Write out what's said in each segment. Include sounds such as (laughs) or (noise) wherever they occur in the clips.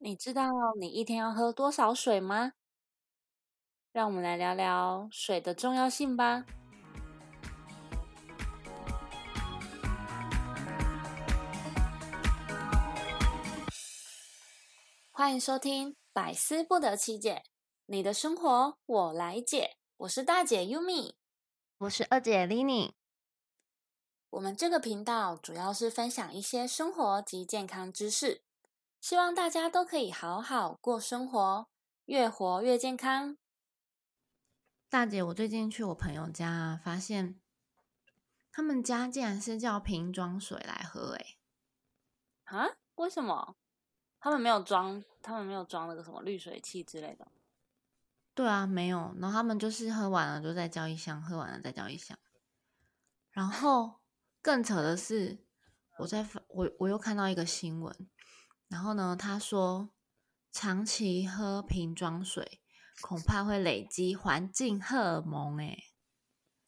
你知道你一天要喝多少水吗？让我们来聊聊水的重要性吧。欢迎收听《百思不得其解》，你的生活我来解。我是大姐 Yumi，我是二姐 Lini。我们这个频道主要是分享一些生活及健康知识。希望大家都可以好好过生活，越活越健康。大姐，我最近去我朋友家，发现他们家竟然是叫瓶装水来喝，哎，啊？为什么？他们没有装，他们没有装那个什么滤水器之类的。对啊，没有。然后他们就是喝完了就再叫一箱，喝完了再叫一箱。然后更扯的是，我在我我又看到一个新闻。然后呢？他说，长期喝瓶装水，恐怕会累积环境荷尔蒙。哎，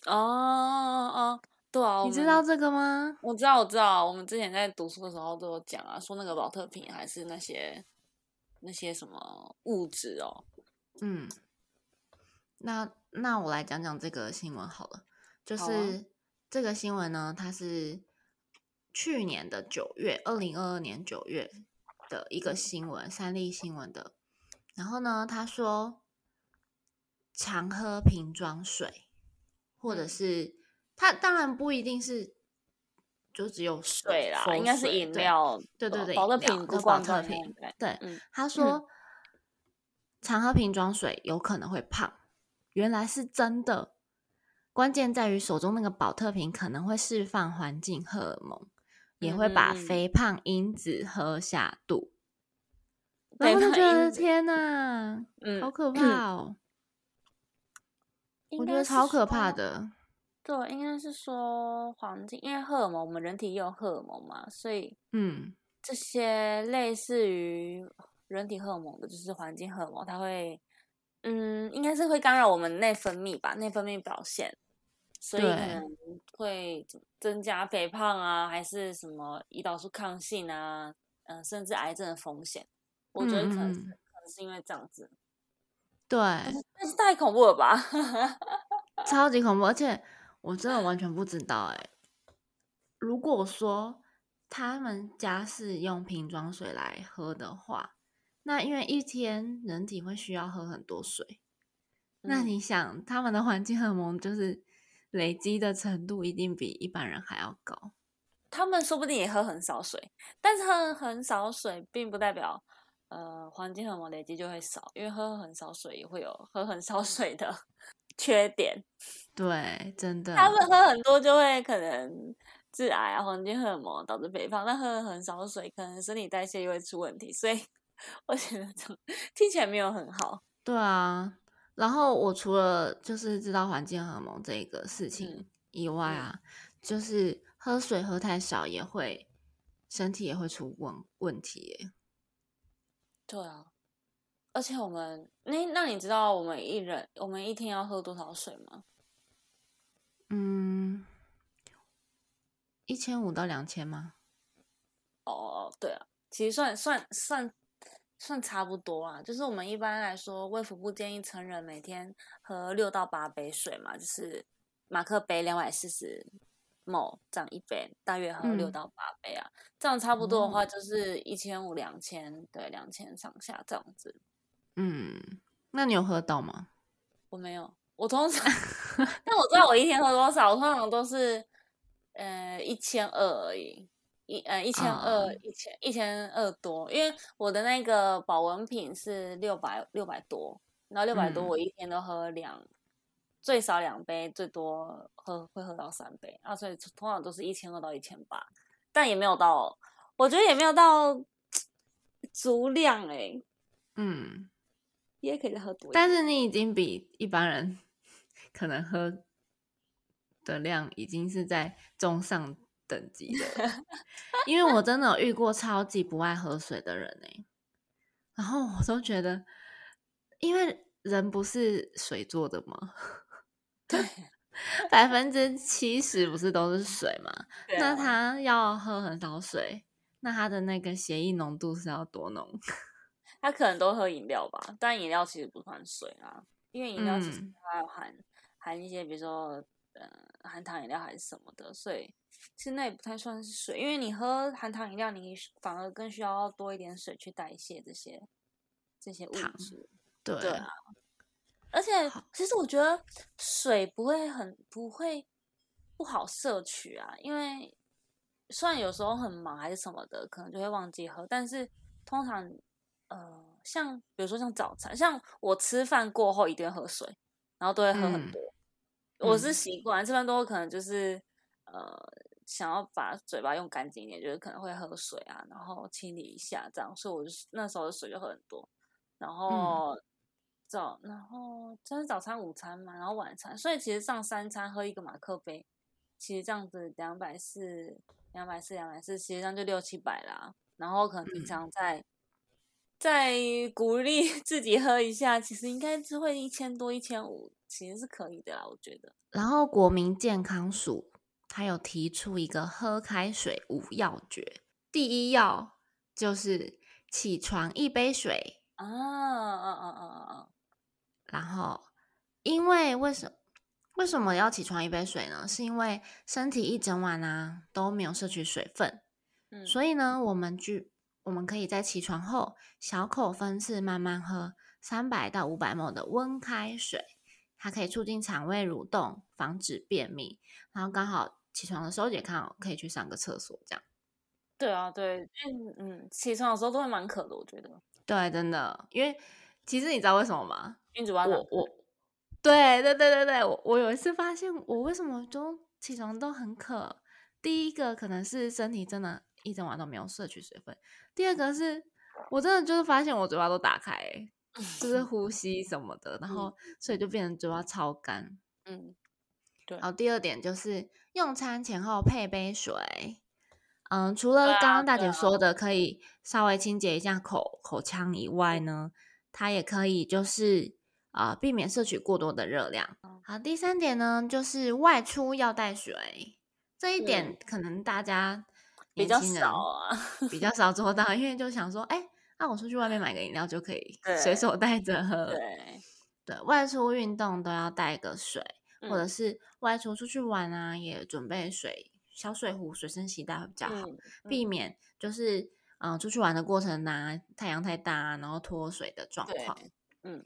哦哦，对啊，你知道这个吗？我知道，我知道。我们之前在读书的时候都有讲啊，说那个保特瓶还是那些那些什么物质哦。嗯，那那我来讲讲这个新闻好了。就是这个新闻呢，它是去年的九月，二零二二年九月。的一个新闻，三立新闻的。然后呢，他说，常喝瓶装水，或者是他当然不一定是就只有水啦，应该是饮料。对对对，保特瓶跟保特瓶。对，他说，常喝瓶装水有可能会胖，原来是真的。关键在于手中那个保特瓶可能会释放环境荷尔蒙。也会把肥胖因子喝下肚，然后就觉得天哪，嗯，好可怕哦！我觉得超可怕的。对，应该是说环境，因为荷尔蒙，我们人体也有荷尔蒙嘛，所以嗯，这些类似于人体荷尔蒙的，就是环境荷尔蒙，它会嗯，应该是会干扰我们内分泌吧，内分泌表现。所以可能会增加肥胖啊，还是什么胰岛素抗性啊，嗯，甚至癌症的风险。我觉得可能是可能是因为这样子。对，但是太恐怖了吧？超级恐怖，而且我真的完全不知道哎。如果说他们家是用瓶装水来喝的话，那因为一天人体会需要喝很多水，那你想他们的环境荷尔蒙就是。累积的程度一定比一般人还要高，他们说不定也喝很少水，但是喝很少水并不代表，呃，环境荷尔蒙累积就会少，因为喝很少水也会有喝很少水的 (laughs) 缺点。对，真的，他们喝很多就会可能致癌啊，环境荷尔蒙导致肥胖，但喝很少水可能生理代谢又会出问题，所以 (laughs) 我觉得这听起来没有很好。对啊。然后我除了就是知道环境荷尔蒙这个事情以外啊，就是喝水喝太少也会身体也会出问问题。对啊，而且我们那那你知道我们一人我们一天要喝多少水吗？嗯，一千五到两千吗？哦，对啊，其实算算算。算差不多啊，就是我们一般来说，卫福部建议成人每天喝六到八杯水嘛，就是马克杯两百四十某这样一杯，大约喝六到八杯啊，这样差不多的话就是一千五两千，对，两千上下这样子。嗯，那你有喝到吗？我没有，我通常，(laughs) 但我知道我一天喝多少，我通常都是呃一千二而已。一呃一千二一千一千二多，因为我的那个保温瓶是六百六百多，然后六百多我一天都喝两最少两杯，最多喝会喝到三杯。啊，所以通常都是一千二到一千八，但也没有到，我觉得也没有到足量哎，嗯，也可以再喝多，但是。你已经比一般人 (laughs) 可能喝的量已经是在中上。等级的，(laughs) 因为我真的有遇过超级不爱喝水的人哎，然后我都觉得，因为人不是水做的吗？(laughs) 对，百分之七十不是都是水吗？(laughs) 那他要喝很少水，那他的那个血液浓度是要多浓？他可能都喝饮料吧，但饮料其实不算水啊，因为饮料其实嗯它有含、含一些，比如说呃含糖饮料还是什么的，所以其实那也不太算是水，因为你喝含糖饮料，你反而更需要多一点水去代谢这些这些物质。对对啊而且其实我觉得水不会很不会不好摄取啊，因为虽然有时候很忙还是什么的，可能就会忘记喝，但是通常呃，像比如说像早餐，像我吃饭过后一定会喝水，然后都会喝很嗯多。我是嗯习惯吃饭多可能就是呃想要把嘴巴用干净一点，就是可能会喝水啊，然后清理一下这样，所以我就那时候的水就喝很多。然后早，然后这是早餐、午餐嘛，然后晚餐，所以其实上三餐喝一个马克杯，其实这样子两百四、两百四、两百四，其实这样就六七百啦。然后可能平嗯常再、再鼓励 (laughs) 自己喝一下，其实应该是会一千多、一千五，其实是可以的啦，我觉得。然后国民健康署它有提出一个喝开水五要诀，第一要就是起床一杯水，啊啊啊啊啊！然后因为为什为什么要起床一杯水呢？是因为身体一整晚啊都没有摄取水分，嗯，所以呢，我们就我们可以在起床后小口分次慢慢喝三百到五百 ml 的温开水，它可以促进肠胃蠕动，防止便秘。然后刚好起床的时候也看好可以去上个厕所，这样。对啊，对，嗯嗯，起床的时候都会蛮渴的，我觉得。对，真的，因为其实你知道为什么吗？因为嘴巴我我，对对对对对，我我有一次发现，我为什么都起床都很渴。第一个可能是身体真的一整晚都没有摄取水分，第二个是我真的就是发现我嘴巴都打开、欸，就是呼吸什么的，然后所以就变成嘴巴超干。嗯，对然后第二点就是用餐前后配杯水。嗯，除了刚刚大姐说的可以稍微清洁一下口口腔以外呢，它也可以就是啊、呃避免摄取过多的热量。好，第三点呢就是外出要带水，这一点可能大家比较少啊。比较少做到，因为就想说，哎，那我出去外面买个饮料就可以随手带着 (laughs) 喝。对，对，外出运动都要带个水。或者嗯是外出出去玩啊，也准备水小水壶随身携带会比较好，嗯避免就是嗯、呃出去玩的过程啊，太阳太大啊，然后脱水的状对况。嗯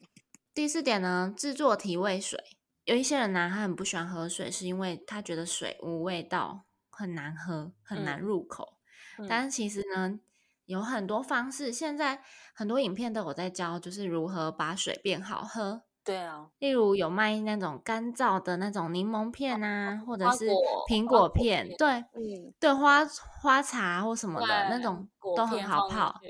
第四点呢，制作提味水。有一些人呢，他很不喜欢喝水，是因为他觉得水无味道，很难喝，很难嗯入口。嗯但是其实呢，有很多方式，现在很多影片都有在教，就是如何把水变好喝。对啊，例如有卖那种干燥的那种柠檬片啊，或者是苹果果片，片对嗯，对，花花茶或什么的那对种都很好泡。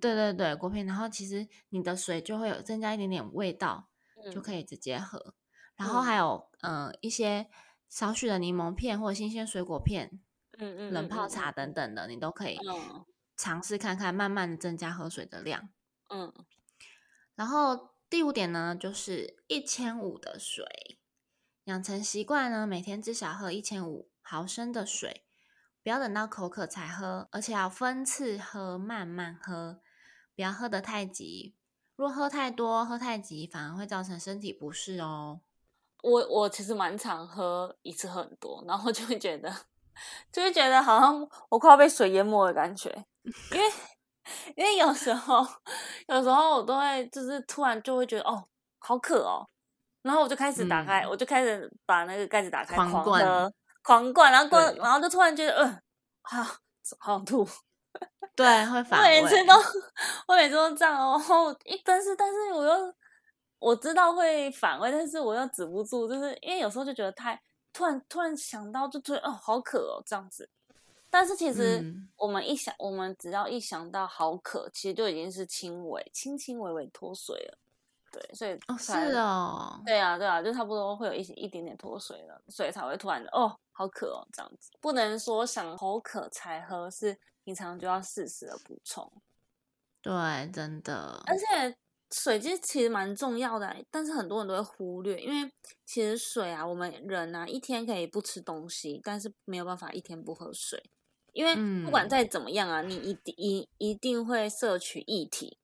对对对，果片，然后其实你的水就会有增加一点点味道，就嗯可。以直接喝。然后嗯。还有嗯、呃一些少许的柠檬片或者新鲜水果片、嗯嗯冷泡嗯。茶等等的，你都可以嗯尝试看看，慢慢的增加喝水的量。嗯然后第五点呢，就是一千五的水，养成习惯呢，每天至少喝一千五毫升的水，不要等到口渴才喝，而且要分次喝，慢慢喝，不要喝得太急。如果喝太多、喝太急，反而会造成身体不适哦。我我其实蛮常喝，一次喝很多，然后就会觉得，就会觉得好像我快要被水淹没的感觉，因为因为有时候 (laughs) 有时候我都会就是突然就会觉得哦好渴哦，然后我就开始打开，嗯。我就开始把那个盖子打开，狂狂灌狂灌，然后灌，然后就突然觉得嗯、好好想吐，(laughs) 对，会。反胃。每次都我每次都这样哦，然后一但是但是我又我知道会反胃，但是我又止不住，就是因为有时候就觉得太突然突然想到就觉得哦好渴哦这样子，但是其实嗯。我们一想，我们只要一想到好渴，其实就已经是轻微轻轻微微脱水了，对，所以哦，是才哦，对啊，对啊，就差不多会有一些一点点脱水了，所以才会突然的哦，好渴哦，这样子，不能说想口渴才喝，是平常就要适时的补充。对，真的，而且水其实其实蛮重要的，但是很多人都会忽略，因为其实水啊，我们人啊一天可以不吃东西，但是没有办法一天不喝水，因为不管嗯。再怎么样啊，你一定一一定会摄取液体，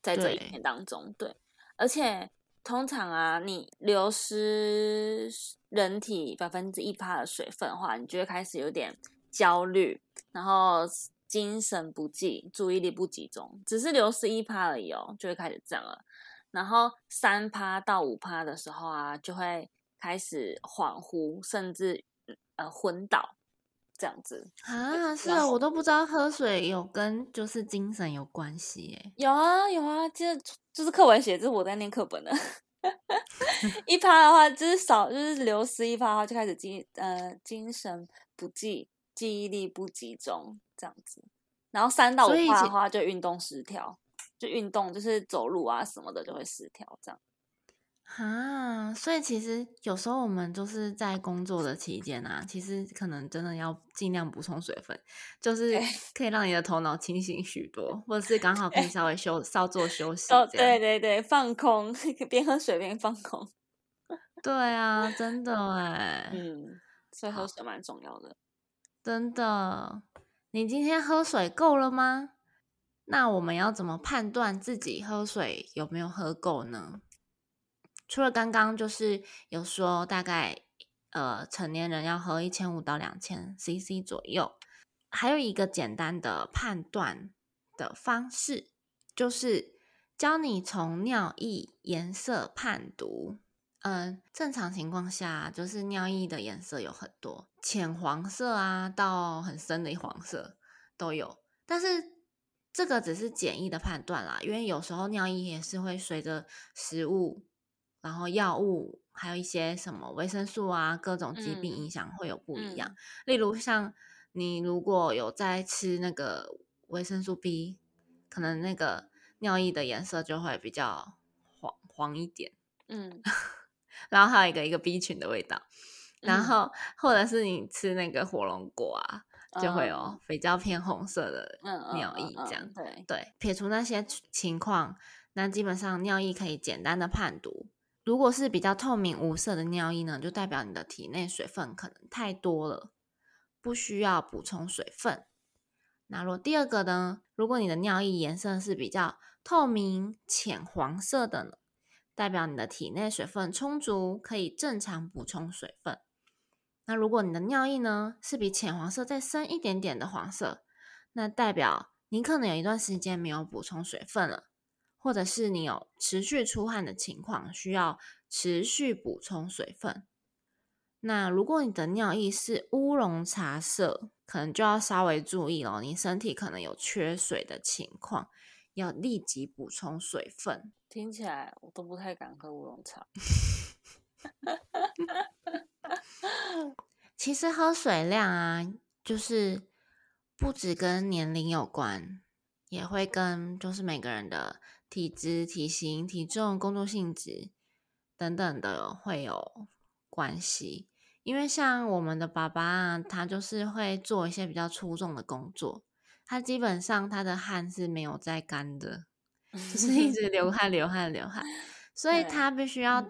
在这一天当中，对，而且通常啊，你流失人体百分之一趴的水分的话，你就会开始有点焦虑，然后精神不济，注意力不集中，只是流失一趴而已哦，就会开始这样了。然后三趴到五趴的时候啊，就会开始恍惚，甚至呃昏倒。这样子啊，是啊，我都不知道喝水有跟就是精神有关系诶。有啊有啊，就是就是课文写，这是我在念课本的。(laughs) 一趴的话，就是少，就是流失一趴的话，就开始精呃精神不济，记忆力不集中这样子。然后三到五趴的话，就运动失调，就运动就是走路啊什么的就会失调这样。啊，所以其实有时候我们就是在工作的期间啊，其实可能真的要尽量补充水分，就是可以让你的头脑清醒许多，或者是刚好可以 (laughs) 稍微休稍作休息。哦，对对对，放空，边喝水边放空。对啊，(laughs) 真的哎，嗯，所以喝水蛮重要的。真的，你今天喝水够了吗？那我们要怎么判断自己喝水有没有喝够呢？除了刚刚就是有说大概呃成年人要喝一千五到两千 CC 左右，还有一个简单的判断的方式，就是教你从尿液颜色判读。嗯，正常情况下就是尿液的颜色有很多，浅黄色啊到很深的黄色都有，但是这个只是简易的判断啦，因为有时候尿液也是会随着食物。然后药物还有一些什么维生素啊，各种疾病影响会有不一样。例如像你如果有在吃那个维生素 B，可能那个尿液的颜色就会比较黄黄一点。嗯，(laughs) 然后还有一个一个 B 群的味道。然后或者是你吃那个火龙果啊，就会有比较偏红色的尿液这样。对对，撇除那些情况，那基本上尿液可以简单的判读。如果是比较透明无色的尿液呢，就代表你的体内水分可能太多了，不需要补充水分。那如果第二个呢，如果你的尿液颜色是比较透明浅黄色的呢，代表你的体内水分充足，可以正常补充水分。那如果你的尿液呢是比浅黄色再深一点点的黄色，那代表你可能有一段时间没有补充水分了。或者是你有持续出汗的情况，需要持续补充水分。那如果你的尿液是乌龙茶色，可能就要稍微注意了，你身体可能有缺水的情况，要立即补充水分。听起来我都不太敢喝乌龙茶。(laughs) 其实喝水量啊，就是不止跟年龄有关，也会跟就是每个人的。体质、体型、体重、工作性质等等的会有关系，因为像我们的爸爸，他就是会做一些比较粗重的工作，他基本上他的汗是没有在干的，就是一直流汗、流汗、流汗，所以他必须要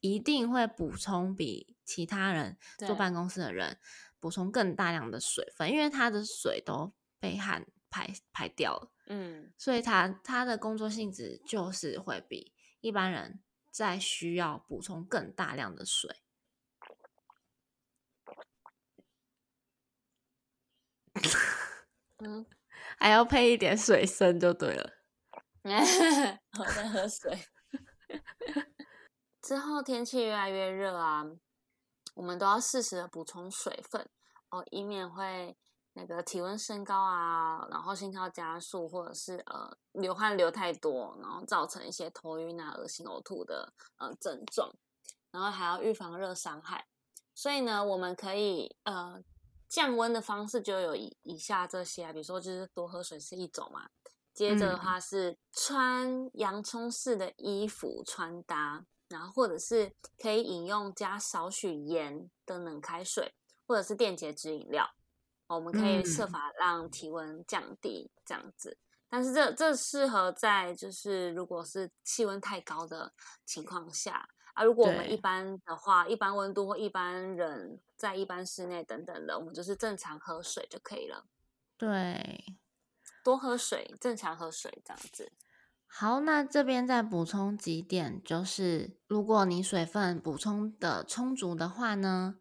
一定会补充比其他人坐办公室的人补充更大量的水分，因为他的水都被汗排排掉了。嗯，所以他他的工作性质就是会比一般人在需要补充更大量的水，嗯，(laughs) 还要配一点水声就对了。(laughs) 我在喝水。(laughs) 之后天气越来越热啊，我们都要适时的补充水分哦，以免会。那个体温升高啊，然后心跳加速，或者是呃流汗流太多，然后造成一些头晕啊、恶心、呕吐的呃症状，然后还要预防热伤害。所以呢，我们可以呃降温的方式就有以以下这些啊，比如说就是多喝水是一种嘛。接着的话是穿洋葱式的衣服穿搭，然后或者是可以饮用加少许盐的冷开水，或者是电解质饮料。我们可以设法让体温降低，这样子。但是这这适合在就是如果是气温太高的情况下啊。如果我们一般的话，一般温度或一般人在一般室内等等的，我们就是正常喝水就可以了。对，多喝水，正常喝水这样子。好，那这边再补充几点，就是如果你水分补充的充足的话呢，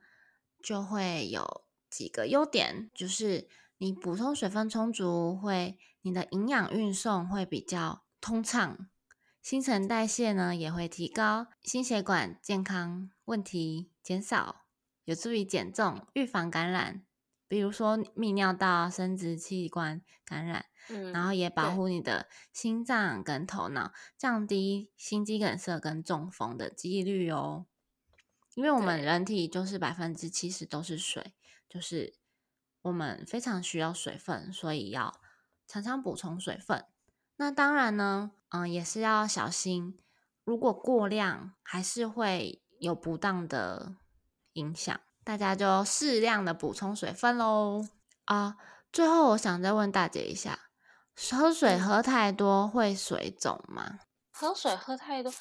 就会有几个优点，就是你补充水分充足，会你的营养运送会比较通畅，新陈代谢呢也会提高，心血管健康问题减少，有助于减重，预防感染，比如说泌尿道、生殖器官感染。然后也保护你的心脏跟头脑，降低心肌梗塞跟中风的几率哦。因为我们人体就是百分之七十都是水，就是我们非常需要水分，所以要常常补充水分。那当然呢，嗯，也是要小心，如果过量还是会有不当的影响，大家就适量的补充水分喽。啊，最后我想再问大姐一下。喝水喝太多会水肿吗？喝水喝太多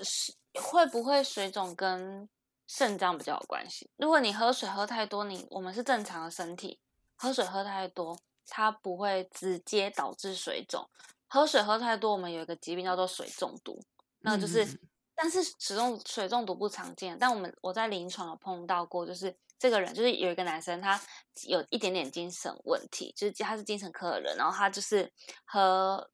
是会不会水肿跟肾脏比较有关系？如果你喝水喝太多，你我们是正常的身体，喝水喝太多，它不会直接导致水肿。喝水喝太多，我们有一个疾病叫做水中毒，那就是，但是始终水中毒不常见，但我们我在临床有碰到过，就是。这个人就是有一个男生，他有一点点精神问题，就是他是精神科的人，然后他就是喝，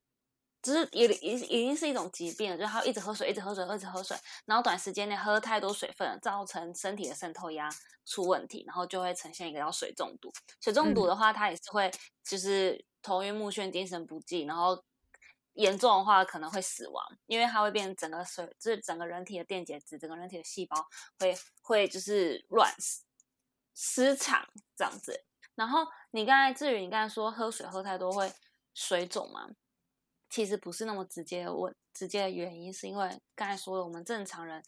就是也已已经是一种疾病了，就是他一直喝水，一直喝水，一直喝水，然后短时间内喝太多水分，造成身体的渗透压出问题，然后就会呈现一个叫水中毒。水中毒的话，他也是会就是头晕目眩、精神不济，然后严重的话可能会死亡，因为它会变成整个水，就是整个人体的电解质，整个人体的细胞会会就是乱死。失常这样子，然后你刚才至于你刚才说喝水喝太多会水肿吗？其实不是那么直接的问，直接的原因是因为刚才说了，我们正常人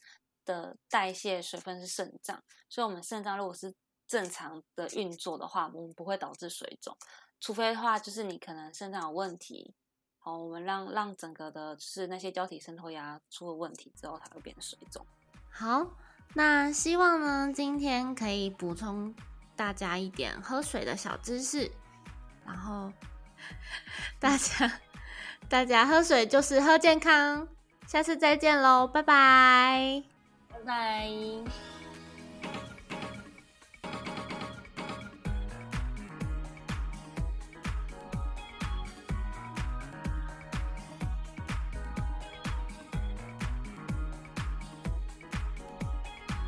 的代谢水分是肾脏，所以我们肾脏如果是正常的运作的话，我们不会导致水肿，除非的话就是你可能肾脏有问题，好，我们让让整个的是那些胶体渗透压出了问题之后才会变水肿。好。那希望呢，今天可以补充大家一点喝水的小知识，然后 (laughs) 大家 (laughs) 大家喝水就是喝健康，下次再见喽，拜拜，拜拜。